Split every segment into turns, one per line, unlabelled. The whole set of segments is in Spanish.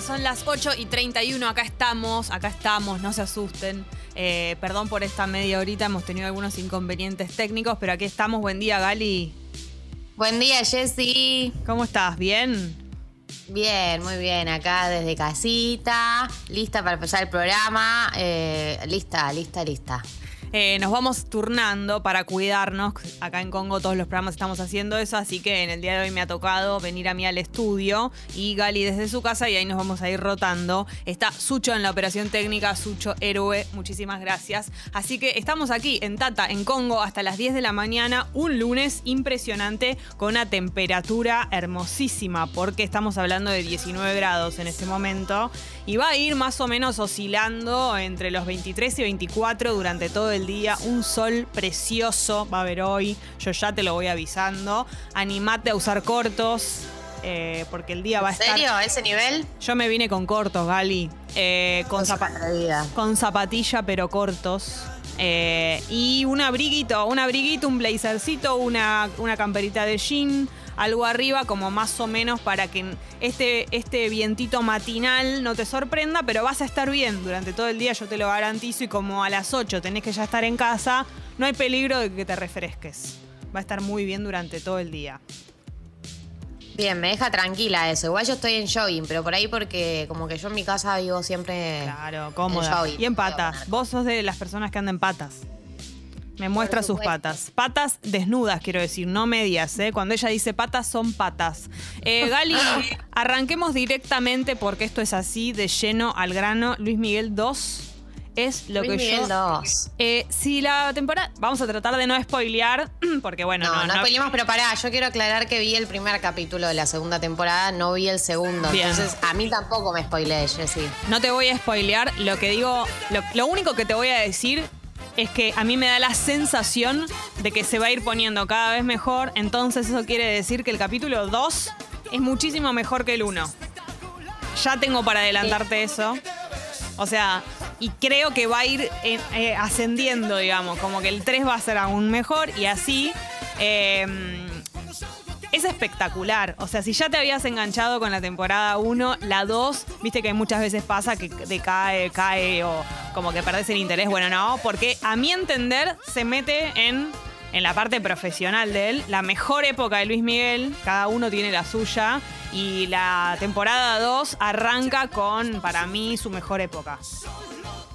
son las 8 y 31, acá estamos, acá estamos, no se asusten. Eh, perdón por esta media horita, hemos tenido algunos inconvenientes técnicos, pero aquí estamos. Buen día, Gali.
Buen día, Jessy.
¿Cómo estás? ¿Bien?
Bien, muy bien. Acá desde casita, lista para empezar el programa. Eh, lista, lista, lista.
Eh, nos vamos turnando para cuidarnos. Acá en Congo todos los programas estamos haciendo eso, así que en el día de hoy me ha tocado venir a mí al estudio y Gali desde su casa y ahí nos vamos a ir rotando. Está Sucho en la operación técnica, Sucho héroe, muchísimas gracias. Así que estamos aquí en Tata, en Congo, hasta las 10 de la mañana, un lunes impresionante con una temperatura hermosísima, porque estamos hablando de 19 grados en este momento y va a ir más o menos oscilando entre los 23 y 24 durante todo el día. Un sol precioso va a haber hoy. Yo ya te lo voy avisando. Animate a usar cortos. Eh, porque el día va a estar.
¿En serio? ¿A ese nivel?
Yo me vine con cortos, Gali. Eh, con, con zapatilla, pero cortos. Eh, y un abriguito, un abriguito, un blazercito, una, una camperita de jean algo arriba, como más o menos para que este, este vientito matinal no te sorprenda, pero vas a estar bien durante todo el día, yo te lo garantizo, y como a las 8 tenés que ya estar en casa, no hay peligro de que te refresques. Va a estar muy bien durante todo el día.
Bien, me deja tranquila eso. Igual yo estoy en jogging, pero por ahí porque como que yo en mi casa vivo siempre.
Claro, cómoda. y en patas. Vos sos de las personas que andan en patas. Me muestra sus patas. Patas desnudas, quiero decir, no medias. ¿eh? Cuando ella dice patas, son patas. Eh, Gali, arranquemos directamente porque esto es así, de lleno al grano. Luis Miguel 2 es lo
Luis
que
Miguel
yo.
2.
Eh, si la temporada. Vamos a tratar de no spoilear, porque bueno,
No,
no.
no, spoilemos, pero pará, yo quiero aclarar que vi el primer capítulo de la segunda temporada, no vi el segundo.
Bien.
Entonces, a mí tampoco me spoileé, Jessy.
No te voy a spoilear. Lo que digo, lo, lo único que te voy a decir es que a mí me da la sensación de que se va a ir poniendo cada vez mejor. Entonces eso quiere decir que el capítulo 2 es muchísimo mejor que el 1. Ya tengo para adelantarte eso. O sea, y creo que va a ir eh, eh, ascendiendo, digamos. Como que el 3 va a ser aún mejor y así. eh, es espectacular. O sea, si ya te habías enganchado con la temporada 1, la 2, viste que muchas veces pasa que decae, cae o como que perdés el interés. Bueno, no, porque a mi entender se mete en, en la parte profesional de él. La mejor época de Luis Miguel, cada uno tiene la suya. Y la temporada 2 arranca con, para mí, su mejor época.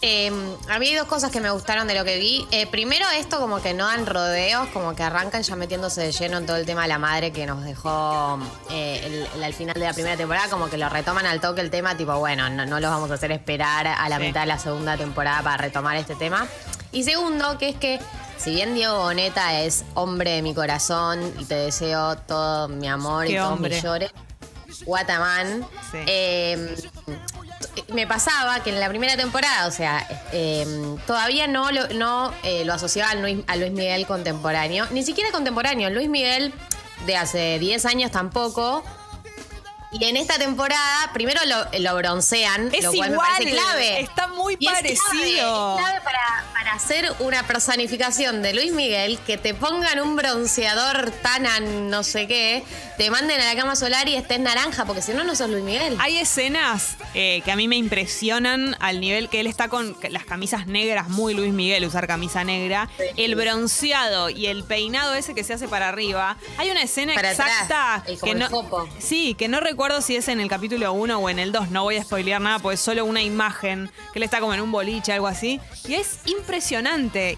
Eh, a mí hay dos cosas que me gustaron de lo que vi. Eh, primero, esto como que no dan rodeos, como que arrancan ya metiéndose de lleno en todo el tema de la madre que nos dejó eh, el- el- al final de la primera temporada, como que lo retoman al toque el tema, tipo, bueno, no, no los vamos a hacer esperar a la
Sí.
mitad de la segunda temporada para retomar este tema. Y segundo, que es que si bien Diego Boneta es hombre de mi corazón y te deseo todo mi amor y todos
hombre.
mis llores, Guatamán,
Sí.
Me pasaba que en la primera temporada, o sea, eh, todavía no lo, no, eh, lo asociaba a Luis, a Luis Miguel contemporáneo, ni siquiera contemporáneo, Luis Miguel de hace 10 años tampoco. Y en esta temporada, primero lo, lo broncean,
Es
lo cual
igual,
me parece clave.
está muy
Y es clave,
parecido.
Es clave para, para hacer una personificación de Luis Miguel, que te pongan un bronceador tan a no sé qué, te manden a la cama solar y estés naranja, porque si no, no sos Luis Miguel.
Hay escenas eh, que a mí me impresionan al nivel que él está con las camisas negras, muy Luis Miguel usar camisa negra, el bronceado y el peinado ese que se hace para arriba. Hay una escena
Para atrás,
exacta
el-
que no,
foco.
sí, que no recuerdo si es en el capítulo 1 o en el 2, no voy a spoilear nada, pues es solo una imagen que él está como en un boliche, algo así, y es impresionante,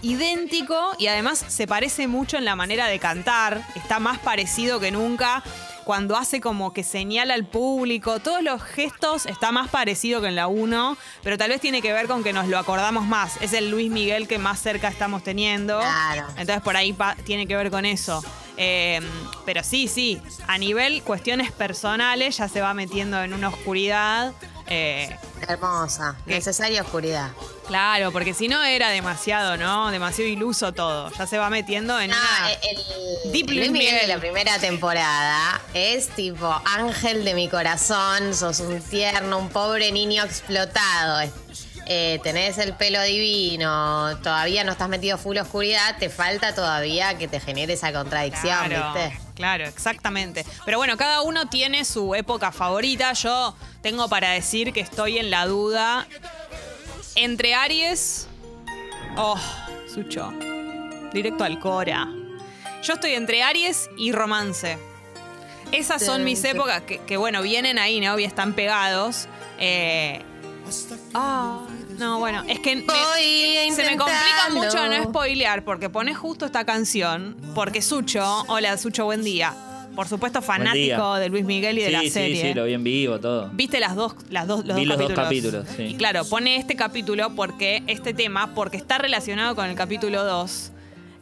idéntico y además se parece mucho en la manera de cantar, está más parecido que nunca cuando hace como que señala al público, todos los gestos está más parecido que en la 1, pero tal vez tiene que ver con que nos lo acordamos más. Es el Luis Miguel que más cerca estamos teniendo.
Claro.
Entonces por ahí tiene que ver con eso. Eh, pero sí, sí, a nivel cuestiones personales ya se va metiendo en una oscuridad. eh,
Hermosa,
¿Qué?
necesaria oscuridad.
claro, porque si no era demasiado, ¿no? Demasiado iluso todo. Ya se va metiendo en
Ah,
una...
el
Deep
Luis Miguel de la primera temporada es tipo ángel de mi corazón, sos un tierno, un pobre niño explotado. Eh, tenés el pelo divino, todavía no estás metido full oscuridad, te falta todavía que te genere esa contradicción,
Claro,
¿viste?
Claro, exactamente. Pero bueno, cada uno tiene su época favorita. Yo tengo para decir que estoy en la duda entre Aries. Oh, Sucho. Directo al Cora. Yo estoy entre Aries y Romance. Esas son mis épocas que, que, bueno, vienen ahí, ¿no? Y están pegados. Eh, ah, no, bueno, es que me-
Voy
se me complica
intentando.
mucho no spoilear porque pones justo esta canción. Porque Sucho, hola Sucho, buen día. Por supuesto, fanático
día.
de Luis Miguel y de
sí,
la
sí,
serie.
sí, lo vi en vivo, todo.
Viste las dos, las dos, los
Vi
dos
los dos
capítulos.
capítulos, sí.
Y claro, pone este capítulo porque, este tema, porque está relacionado con el capítulo 2,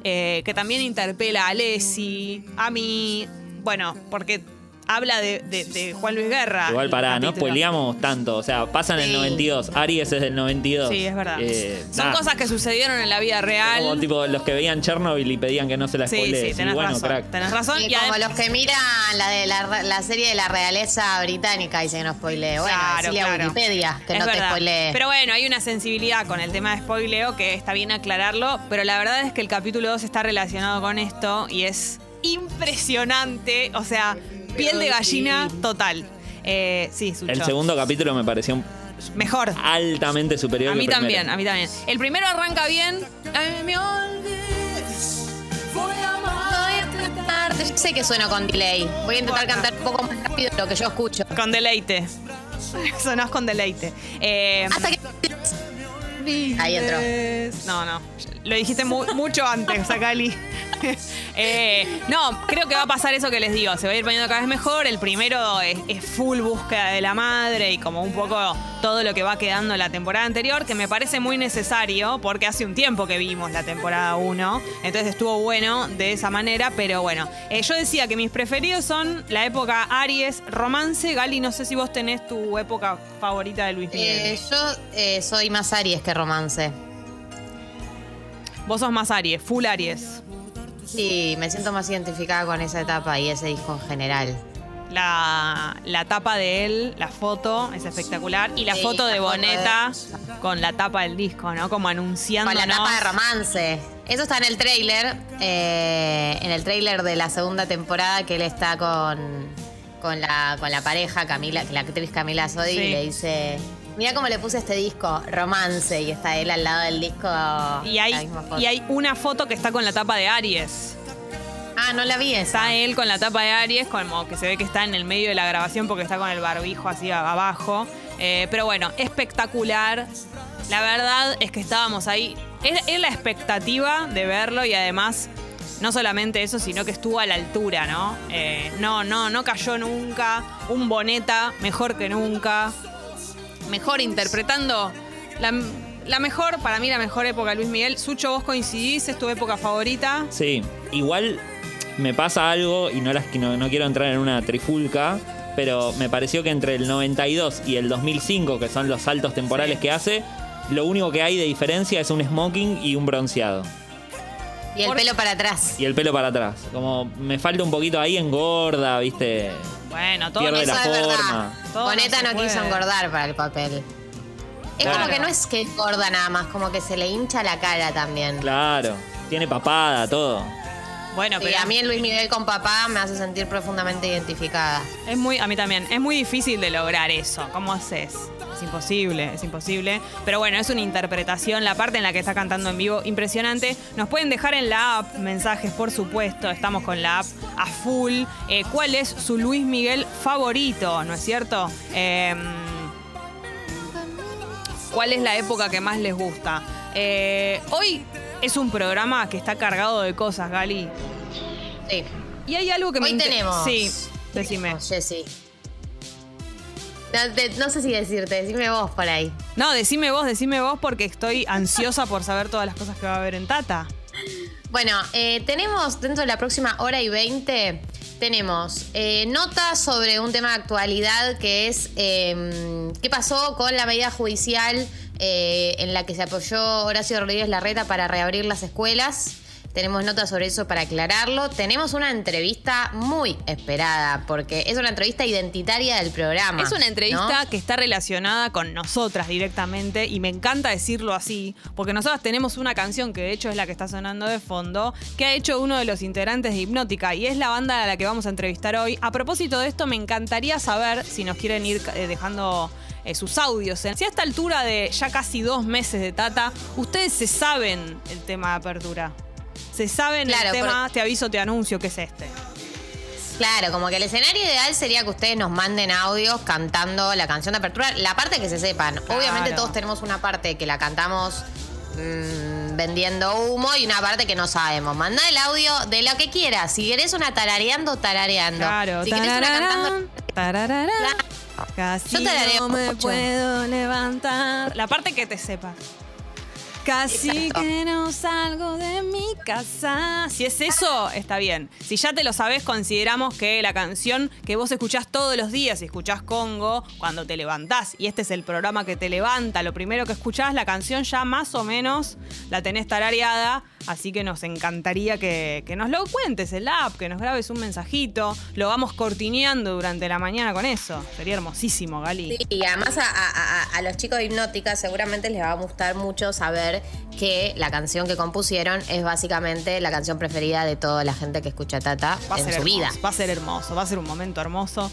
eh, que también interpela a Leslie, a mí, bueno, porque habla de, de- de Juan Luis Guerra.
Igual pará, no spoileamos tanto. O sea, pasa en el
Sí.
92. Aries es del 92.
Sí, es verdad.
Eh,
Son
nada.
cosas que sucedieron en la vida real.
Como tipo los que veían Chernobyl y pedían que no se la
sí,
spoilee.
sí, tenés
bueno,
razón.
crack.
Tenés razón.
Y
Y
como los que miran la de la, la serie de la realeza británica y se nos spoilee. Bueno,
Claro,
decile a
claro.
Wikipedia que
Es
no te
verdad.
spoilee.
Pero bueno, hay una sensibilidad con el tema de spoileo que está bien aclararlo, pero la verdad es que el capítulo 2 está relacionado con esto y es impresionante, o sea, piel de gallina total. Eh, sí, Sucho.
El segundo capítulo me pareció
Mejor.
altamente superior
A
que
mí
primero.
también, a mí también. El primero arranca bien. Ay, me olvides, voy a amarte.
Yo sé que sueno con delay. Voy a intentar cantar un poco más rápido de lo que yo escucho.
Con deleite. Sonás con deleite. Eh,
Hasta que. Ahí entró.
No, no. Lo dijiste mu- mucho antes, Sakali. Eh, no, creo que va a pasar eso que les digo. Se va a ir poniendo cada vez mejor. El primero es, es full búsqueda de la madre y como un poco todo lo que va quedando en la temporada anterior, que me parece muy necesario porque hace un tiempo que vimos la temporada 1. Entonces estuvo bueno de esa manera. Pero bueno, eh, yo decía que mis preferidos son la época Aries, romance. Gali, no sé si vos tenés tu época favorita de Luis Miguel.
Eh, yo soy más Aries que romance.
Vos sos más Aries, full Aries.
Sí, me siento más identificada con esa etapa y ese disco en general.
La, la tapa de él, la foto, es espectacular. Y la
Sí,
foto
la
de
foto
Boneta con la tapa del disco, ¿no? Como anunciando.
Con la tapa de romance. Eso está en el tráiler, eh, en el tráiler de la segunda temporada que él está con, con, la, con la pareja, Camila, la actriz Camila Sodi,
Sí.
y le dice, mira cómo le puse este disco, romance, y está él al lado del disco.
Y hay, y hay una foto que está con la tapa de Aries.
Ah, no la vi esa.
Está él con la tapa de Aries, como que se ve que está en el medio de la grabación porque está con el barbijo así abajo. Eh, pero bueno, espectacular. La verdad es que estábamos ahí. Es, es la expectativa de verlo y además, no solamente eso, sino que estuvo a la altura, ¿no? Eh, no, no, no cayó nunca. Un boneta mejor que nunca. Mejor interpretando la, la mejor, para mí la mejor época de Luis Miguel. Sucho, vos coincidís, es tu época favorita.
Sí, igual me pasa algo y no, las, no, no quiero entrar en una trifulca, pero me pareció que entre el 92 y el 2005, que son los saltos temporales
Sí.
que hace, lo único que hay de diferencia es un smoking y un bronceado.
y el
por-
pelo para atrás.
Y el pelo para atrás. Como me falta un poquito ahí, engorda, ¿viste?
Bueno, todo
Pierde
no
la
Eso es
forma.
verdad.
Todo
Boneta
no
quiso engordar para el papel. Es
Claro.
como que no es que engorda nada más, como que se le hincha la cara también.
Claro, tiene papada, todo.
Bueno,
Sí,
pero
a mí el Luis Miguel con papá me hace sentir profundamente identificada.
es muy, a mí también, es muy difícil de lograr eso. ¿Cómo haces? Es imposible, es imposible. Pero bueno, es una interpretación, la parte en la que está cantando en vivo, impresionante. Nos pueden dejar en la app mensajes, por supuesto. Estamos con la app a full. Eh, ¿Cuál es su Luis Miguel favorito? ¿No es cierto? Eh, ¿Cuál es la época que más les gusta? Eh, hoy es un programa que está cargado de cosas, Gali.
Sí.
Y hay algo que me
Hoy
inter-
tenemos.
Sí, decime.
Jessy. No, te- no sé si decirte, decime vos por ahí.
No, decime vos, decime vos porque estoy ansiosa por saber todas las cosas que va a haber en Tata.
Bueno, eh, tenemos dentro de la próxima hora y 20, tenemos eh, notas sobre un tema de actualidad que es eh, qué pasó con la medida judicial eh, en la que se apoyó Horacio Rodríguez Larreta para reabrir las escuelas. Tenemos notas sobre eso para aclararlo. Tenemos una entrevista muy esperada, porque es una entrevista identitaria del programa.
Es una entrevista
¿no?
que está relacionada con nosotras directamente y me encanta decirlo así, porque nosotras tenemos una canción que de hecho es la que está sonando de fondo, que ha hecho uno de los integrantes de Hipnótica y es la banda a la que vamos a entrevistar hoy. A propósito de esto, me encantaría saber si nos quieren ir eh, dejando eh, sus audios. Si a esta altura de ya casi dos meses de Tata, ustedes se saben el tema de apertura. Se saben
Claro,
el tema,
por-
te aviso, te anuncio, que es este.
Claro, como que el escenario ideal sería que ustedes nos manden audios cantando la canción de apertura, la parte que se sepan. Obviamente todos tenemos una parte que la cantamos mm, vendiendo humo y una parte que no sabemos. Manda el audio de lo que quieras. Si querés una tarareando, tarareando.
Claro,
si querés una cantando...
tarararán, tarararán. Casi
Yo tarareo
no me
mucho.
puedo levantar. La parte que te sepa. Casi que no salgo de mi casa. Si es eso, está bien. Si ya te lo sabes, consideramos que la canción que vos escuchás todos los días, y escuchás Congo, cuando te levantás, y este es el programa que te levanta, lo primero que escuchás, la canción ya más o menos la tenés tarareada. Así que nos encantaría que, que nos lo cuentes el app, que nos grabes un mensajito. Lo vamos cortineando durante la mañana con eso. Sería hermosísimo, Gali.
Sí, y además a, a- a- a los chicos de Hipnótica seguramente les va a gustar mucho saber que la canción que compusieron es básicamente la canción preferida de toda la gente que escucha Tata
Va a
en
ser
su
hermoso,
vida.
Va a ser hermoso, va a ser un momento hermoso.